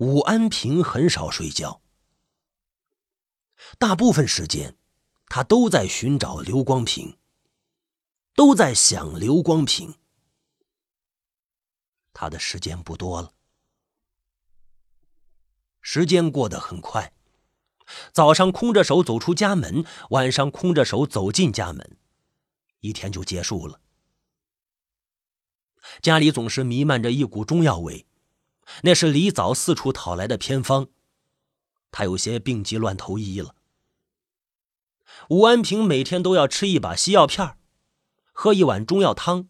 武安平很少睡觉，大部分时间他都在寻找刘光平，都在想刘光平。他的时间不多了，时间过得很快。早上空着手走出家门，晚上空着手走进家门，一天就结束了。家里总是弥漫着一股中药味，那是李早四处讨来的偏方。他有些病急乱投医了。武安平每天都要吃一把西药片喝一碗中药汤。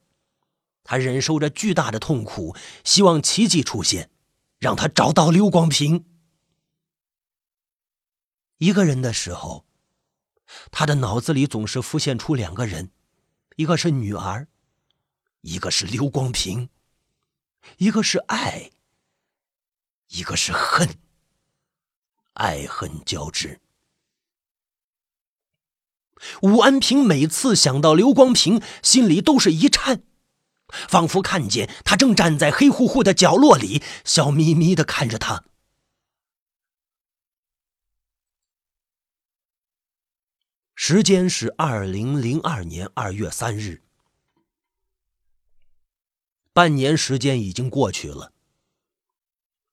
他忍受着巨大的痛苦，希望奇迹出现，让他找到刘光平。一个人的时候，他的脑子里总是浮现出两个人，一个是女儿，一个是刘光平，一个是爱，一个是恨，爱恨交织。武安平每次想到刘光平，心里都是一颤，仿佛看见他正站在黑乎乎的角落里，笑眯眯的看着他。时间是二零零二年二月三日，半年时间已经过去了。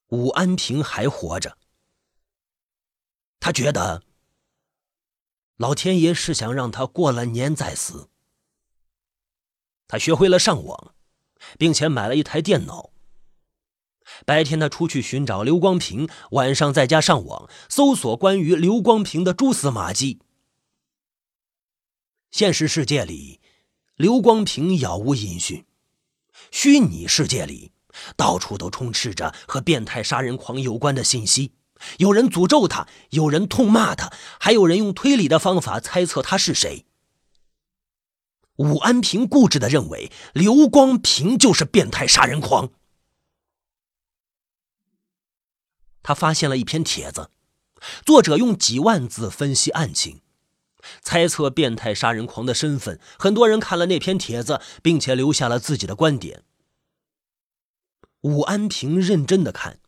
武安平还活着，他觉得老天爷是想让他过了年再死。他学会了上网，并且买了一台电脑。白天他出去寻找刘光平，晚上在家上网搜索关于刘光平的蛛丝马迹。现实世界里，刘光平杳无音讯；虚拟世界里，到处都充斥着和变态杀人狂有关的信息。有人诅咒他，有人痛骂他，还有人用推理的方法猜测他是谁。武安平固执的认为，刘光平就是变态杀人狂。他发现了一篇帖子，作者用几万字分析案情。猜测变态杀人狂的身份，很多人看了那篇帖子，并且留下了自己的观点。武安平认真的看，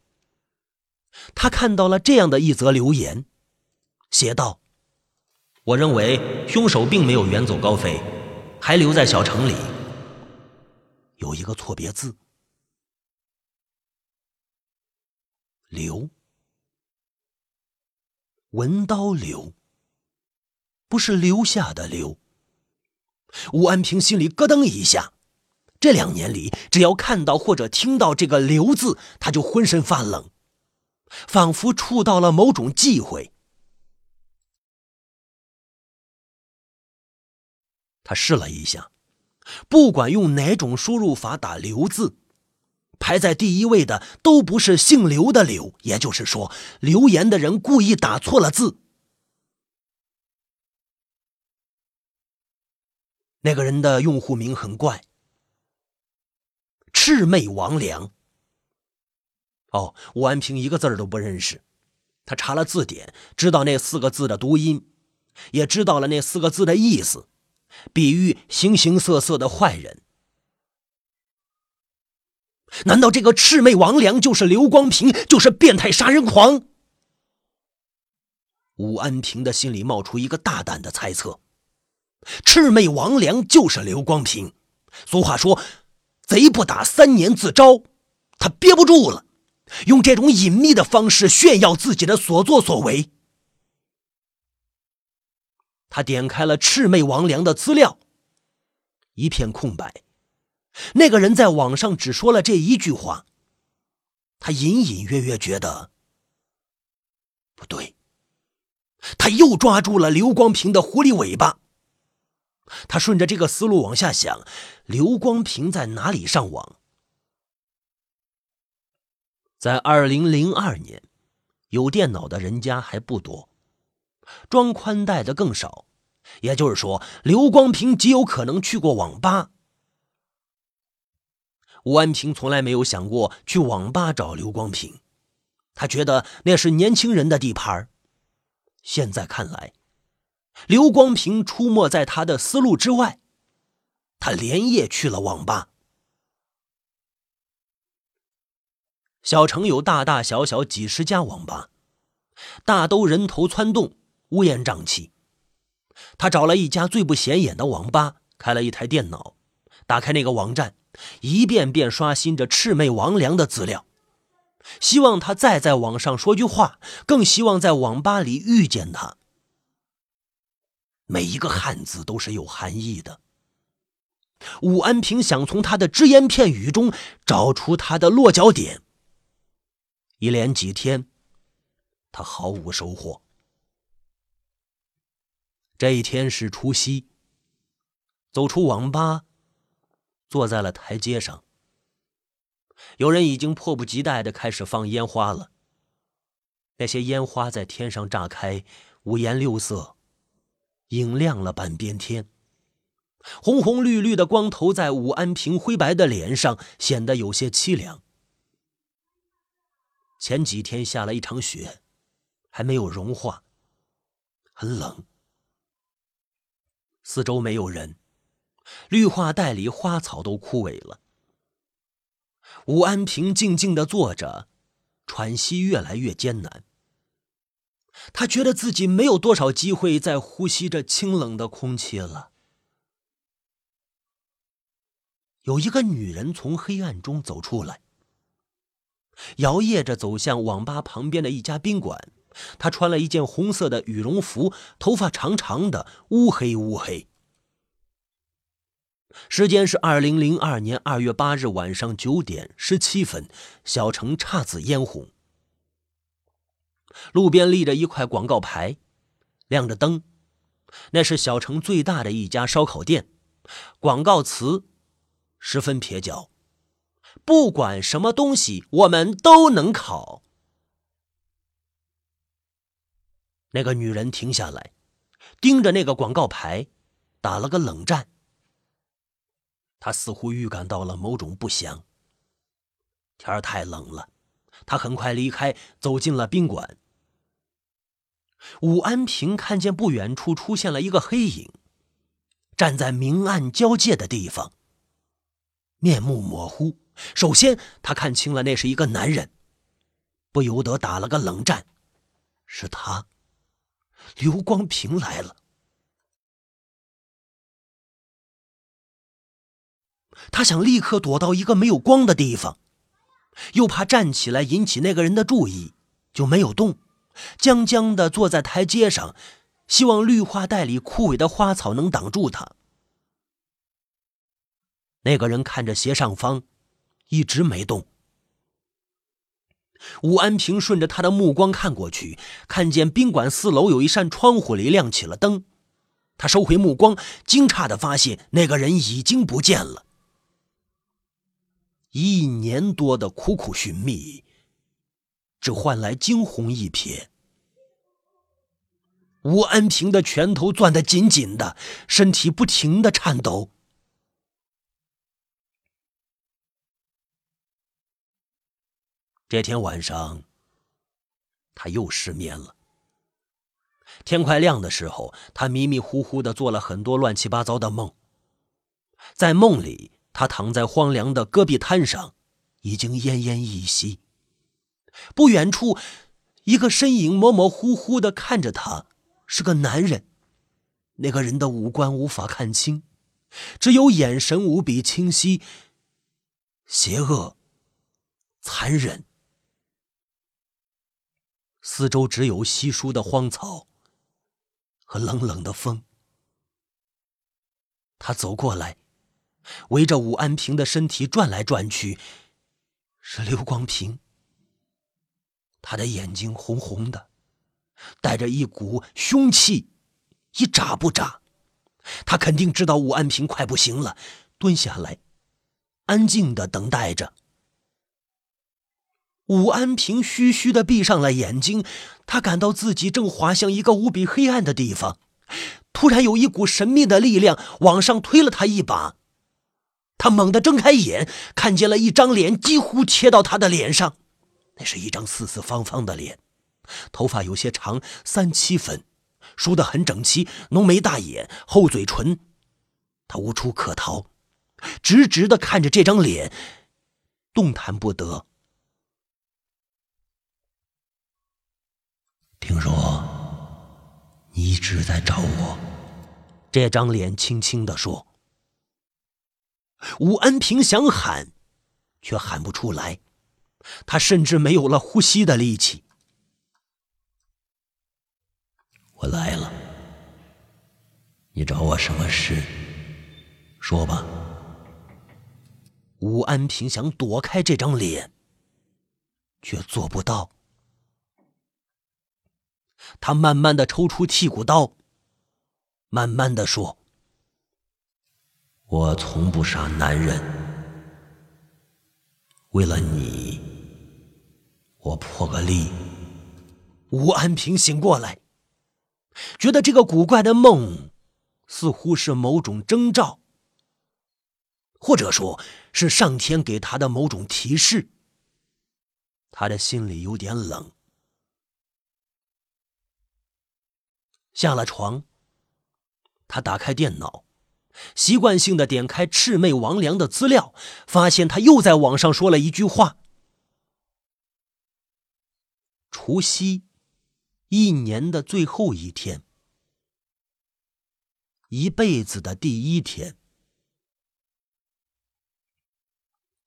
他看到了这样的一则留言，写道：“我认为凶手并没有远走高飞，还留在小城里。有一个错别字，留，文刀留。”不是留下的留。吴安平心里咯噔一下，这两年里，只要看到或者听到这个“刘”字，他就浑身发冷，仿佛触到了某种忌讳。他试了一下，不管用哪种输入法打“刘”字，排在第一位的都不是姓刘的刘，也就是说，留言的人故意打错了字。那个人的用户名很怪，魑魅魍魉。哦，武安平一个字都不认识，他查了字典，知道那四个字的读音，也知道了那四个字的意思，比喻形形色色的坏人。难道这个魑魅魍魉就是刘光平，就是变态杀人狂？武安平的心里冒出一个大胆的猜测。魑魅魍魉就是刘光平。俗话说：“贼不打三年自招。”他憋不住了，用这种隐秘的方式炫耀自己的所作所为。他点开了魑魅魍魉的资料，一片空白。那个人在网上只说了这一句话。他隐隐约约觉得不对，他又抓住了刘光平的狐狸尾巴。他顺着这个思路往下想：刘光平在哪里上网？在二零零二年，有电脑的人家还不多，装宽带的更少。也就是说，刘光平极有可能去过网吧。吴安平从来没有想过去网吧找刘光平，他觉得那是年轻人的地盘现在看来。刘光平出没在他的思路之外，他连夜去了网吧。小城有大大小小几十家网吧，大都人头攒动，乌烟瘴气。他找了一家最不显眼的网吧，开了一台电脑，打开那个网站，一遍遍刷新着魑魅魍魉的资料，希望他再在网上说句话，更希望在网吧里遇见他。每一个汉字都是有含义的。武安平想从他的只言片语中找出他的落脚点。一连几天，他毫无收获。这一天是除夕，走出网吧，坐在了台阶上。有人已经迫不及待的开始放烟花了。那些烟花在天上炸开，五颜六色，映亮了半边天。红红绿绿的光投在武安平灰白的脸上，显得有些凄凉。前几天下了一场雪，还没有融化，很冷。四周没有人，绿化带里花草都枯萎了。武安平静静的坐着，喘息越来越艰难。他觉得自己没有多少机会再呼吸着清冷的空气了。有一个女人从黑暗中走出来。摇曳着走向网吧旁边的一家宾馆，她穿了一件红色的羽绒服，头发长长的，乌黑乌黑。时间是二零零二年二月八日晚上九点十七分，小城姹紫嫣红。路边立着一块广告牌，亮着灯，那是小城最大的一家烧烤店。广告词十分蹩脚。不管什么东西，我们都能烤。那个女人停下来，盯着那个广告牌，打了个冷战。她似乎预感到了某种不祥。天儿太冷了，他很快离开，走进了宾馆。武安平看见不远处出现了一个黑影，站在明暗交界的地方，面目模糊。首先，他看清了那是一个男人，不由得打了个冷战。是他，刘光平来了。他想立刻躲到一个没有光的地方，又怕站起来引起那个人的注意，就没有动，僵僵的坐在台阶上，希望绿化带里枯萎的花草能挡住他。那个人看着斜上方。一直没动。武安平顺着他的目光看过去，看见宾馆四楼有一扇窗户里亮起了灯。他收回目光，惊诧的发现那个人已经不见了。一年多的苦苦寻觅，只换来惊鸿一瞥。吴安平的拳头攥得紧紧的，身体不停的颤抖。这天晚上，他又失眠了。天快亮的时候，他迷迷糊糊的做了很多乱七八糟的梦。在梦里，他躺在荒凉的戈壁滩上，已经奄奄一息。不远处，一个身影模模糊糊的看着他，是个男人。那个人的五官无法看清，只有眼神无比清晰，邪恶、残忍。四周只有稀疏的荒草和冷冷的风。他走过来，围着武安平的身体转来转去，是刘光平。他的眼睛红红的，带着一股凶气，一眨不眨。他肯定知道武安平快不行了，蹲下来，安静的等待着。武安平虚虚的闭上了眼睛，他感到自己正滑向一个无比黑暗的地方。突然，有一股神秘的力量往上推了他一把，他猛地睁开眼，看见了一张脸几乎切到他的脸上，那是一张四四方方的脸，头发有些长，三七分，梳得很整齐，浓眉大眼，厚嘴唇。他无处可逃，直直的看着这张脸，动弹不得。听说你一直在找我，这张脸轻轻地说。武安平想喊，却喊不出来，他甚至没有了呼吸的力气。我来了，你找我什么事？说吧。武安平想躲开这张脸，却做不到。他慢慢的抽出剔骨刀，慢慢的说：“我从不杀男人，为了你，我破个例。”吴安平醒过来，觉得这个古怪的梦似乎是某种征兆，或者说是上天给他的某种提示。他的心里有点冷。下了床，他打开电脑，习惯性的点开魑魅魍魉的资料，发现他又在网上说了一句话：“除夕，一年的最后一天，一辈子的第一天。”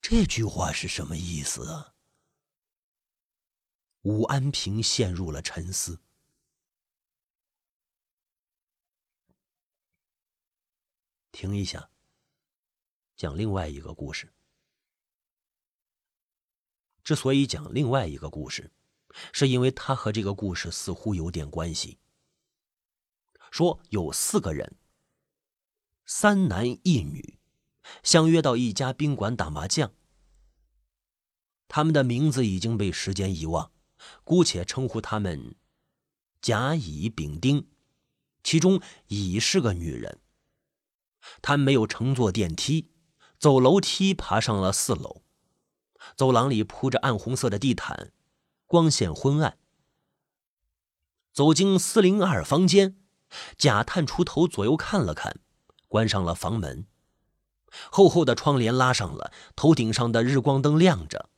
这句话是什么意思啊？武安平陷入了沉思。停一下，讲另外一个故事。之所以讲另外一个故事，是因为他和这个故事似乎有点关系。说有四个人，三男一女，相约到一家宾馆打麻将。他们的名字已经被时间遗忘，姑且称呼他们甲、乙、丙、丁。其中乙是个女人。他没有乘坐电梯，走楼梯爬上了四楼。走廊里铺着暗红色的地毯，光线昏暗。走进四零二房间，贾探出头左右看了看，关上了房门。厚厚的窗帘拉上了，头顶上的日光灯亮着，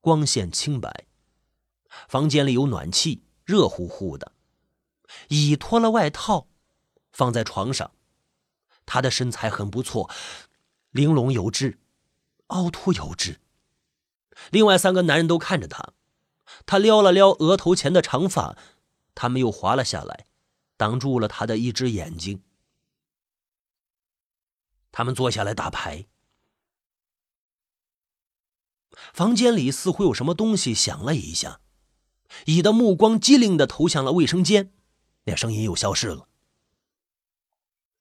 光线清白。房间里有暖气，热乎乎的。乙脱了外套，放在床上。他的身材很不错，玲珑有致，凹凸有致。另外三个男人都看着他，他撩了撩额头前的长发，他们又滑了下来，挡住了他的一只眼睛。他们坐下来打牌。房间里似乎有什么东西响了一下，乙的目光机灵的投向了卫生间，那声音又消失了。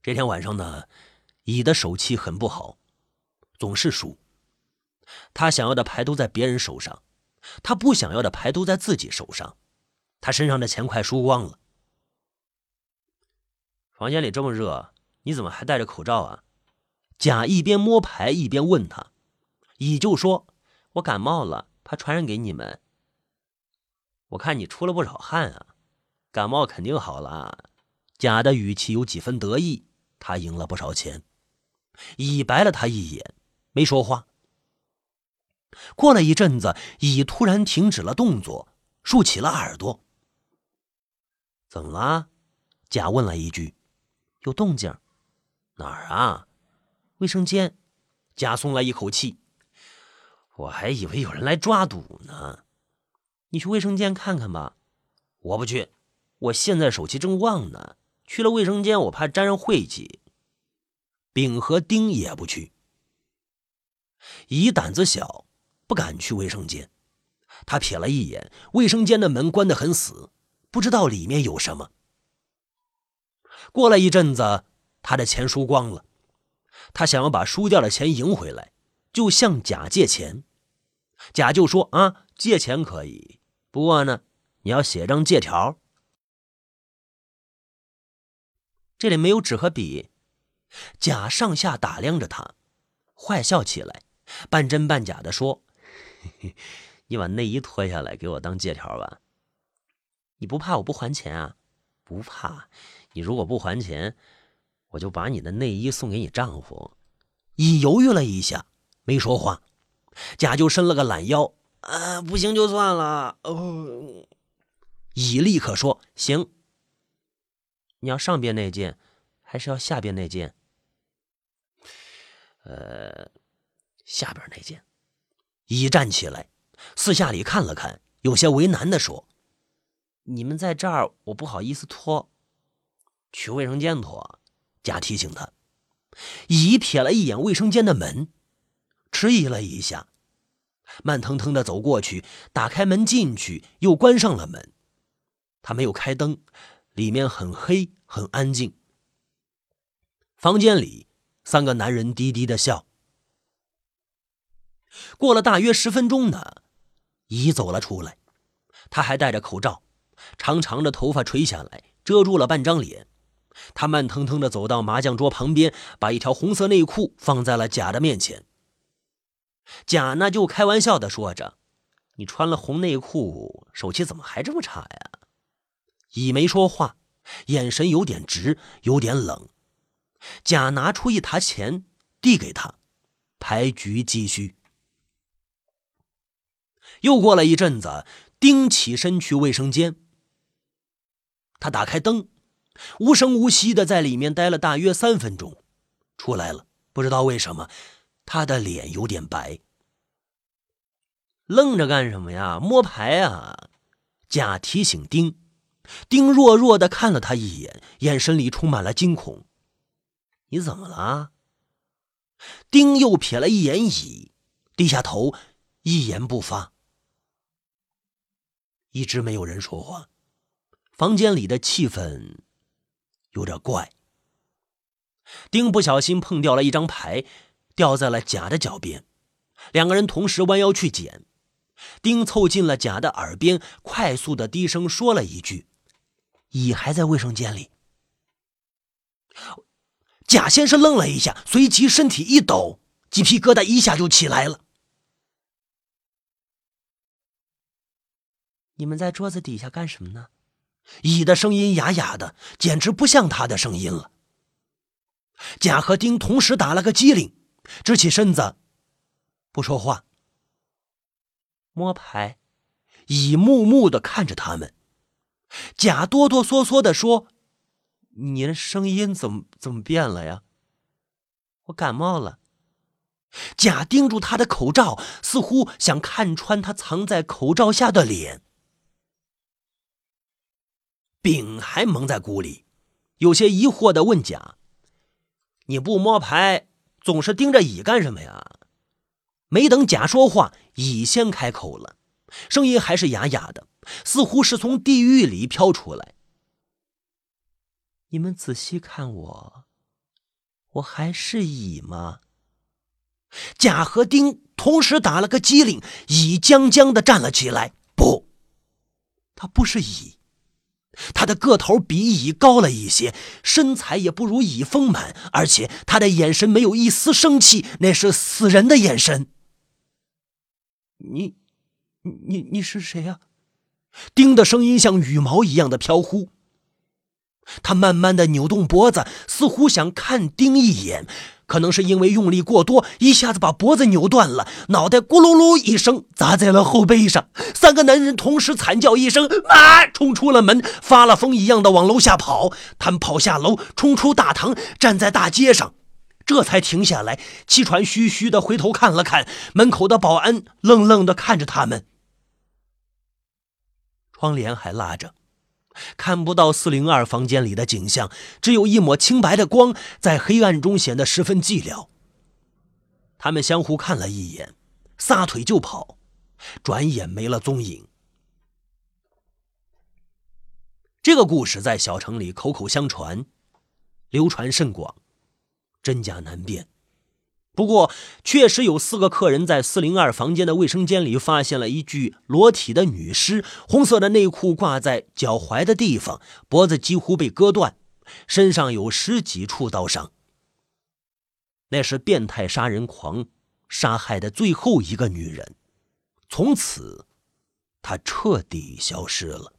这天晚上呢，乙的手气很不好，总是输。他想要的牌都在别人手上，他不想要的牌都在自己手上，他身上的钱快输光了。房间里这么热，你怎么还戴着口罩啊？甲一边摸牌一边问他，乙就说：“我感冒了，怕传染给你们。”我看你出了不少汗啊，感冒肯定好了。甲的语气有几分得意。他赢了不少钱，乙白了他一眼，没说话。过了一阵子，乙突然停止了动作，竖起了耳朵。怎么了？甲问了一句。有动静。哪儿啊？卫生间。甲松了一口气。我还以为有人来抓赌呢。你去卫生间看看吧。我不去，我现在手气正旺呢。去了卫生间，我怕沾上晦气。丙和丁也不去。乙胆子小，不敢去卫生间。他瞥了一眼卫生间的门，关得很死，不知道里面有什么。过了一阵子，他的钱输光了，他想要把输掉的钱赢回来，就向甲借钱。甲就说：“啊，借钱可以，不过呢，你要写张借条。”这里没有纸和笔，甲上下打量着他，坏笑起来，半真半假的说：“你把内衣脱下来给我当借条吧。你不怕我不还钱啊？不怕。你如果不还钱，我就把你的内衣送给你丈夫。”乙犹豫了一下，没说话。甲就伸了个懒腰：“啊，不行就算了。”哦，乙立刻说：“行。”你要上边那件，还是要下边那件？呃，下边那件。一站起来，四下里看了看，有些为难的说：“你们在这儿，我不好意思脱，去卫生间脱。”甲提醒他。乙瞥了一眼卫生间的门，迟疑了一下，慢腾腾的走过去，打开门进去，又关上了门。他没有开灯，里面很黑，很安静。房间里，三个男人低低的笑。过了大约十分钟呢，乙走了出来，他还戴着口罩，长长的头发垂下来，遮住了半张脸。他慢腾腾的走到麻将桌旁边，把一条红色内裤放在了甲的面前。甲呢就开玩笑的说着：“你穿了红内裤，手气怎么还这么差呀？”乙没说话，眼神有点直，有点冷。甲拿出一沓钱递给他，牌局继续。又过了一阵子，丁起身去卫生间。他打开灯。无声无息的在里面待了大约三分钟，出来了。不知道为什么，他的脸有点白。愣着干什么呀？摸牌啊！甲提醒丁。丁弱弱的看了他一眼，眼神里充满了惊恐。你怎么了？丁又瞥了一眼乙，低下头，一言不发。一直没有人说话，房间里的气氛。有点怪。丁不小心碰掉了一张牌，掉在了甲的脚边。两个人同时弯腰去捡。丁凑近了甲的耳边，快速的低声说了一句：“乙还在卫生间里。”甲先是愣了一下，随即身体一抖，鸡皮疙瘩一下就起来了。你们在桌子底下干什么呢？乙的声音哑哑的，简直不像他的声音了。甲和丁同时打了个激灵，直起身子，不说话。摸牌，乙木木的看着他们。甲哆哆嗦嗦的说：“你的声音怎么怎么变了呀？”我感冒了。甲盯住他的口罩，似乎想看穿他藏在口罩下的脸。丙还蒙在鼓里，有些疑惑的问甲：“你不摸牌，总是盯着乙干什么呀？”没等甲说话，乙先开口了，声音还是哑哑的，似乎是从地狱里飘出来。“你们仔细看我，我还是乙吗？”甲和丁同时打了个激灵，乙僵僵的站了起来。不，他不是乙。他的个头比乙高了一些，身材也不如乙丰满，而且他的眼神没有一丝生气，那是死人的眼神。你，你，你是谁呀？丁的声音像羽毛一样的飘忽。他慢慢的扭动脖子，似乎想看丁一眼。可能是因为用力过多，一下子把脖子扭断了，脑袋咕噜噜一声砸在了后背上。三个男人同时惨叫一声“妈”，冲出了门，发了疯一样的往楼下跑。他们跑下楼，冲出大堂，站在大街上，这才停下来，气喘吁吁的回头看了看门口的保安，愣愣的看着他们。窗帘还拉着。看不到四零二房间里的景象，只有一抹清白的光，在黑暗中显得十分寂寥。他们相互看了一眼，撒腿就跑，转眼没了踪影。这个故事在小城里口口相传，流传甚广，真假难辨。不过，确实有四个客人在四零二房间的卫生间里发现了一具裸体的女尸，红色的内裤挂在脚踝的地方，脖子几乎被割断，身上有十几处刀伤。那是变态杀人狂杀害的最后一个女人，从此，她彻底消失了。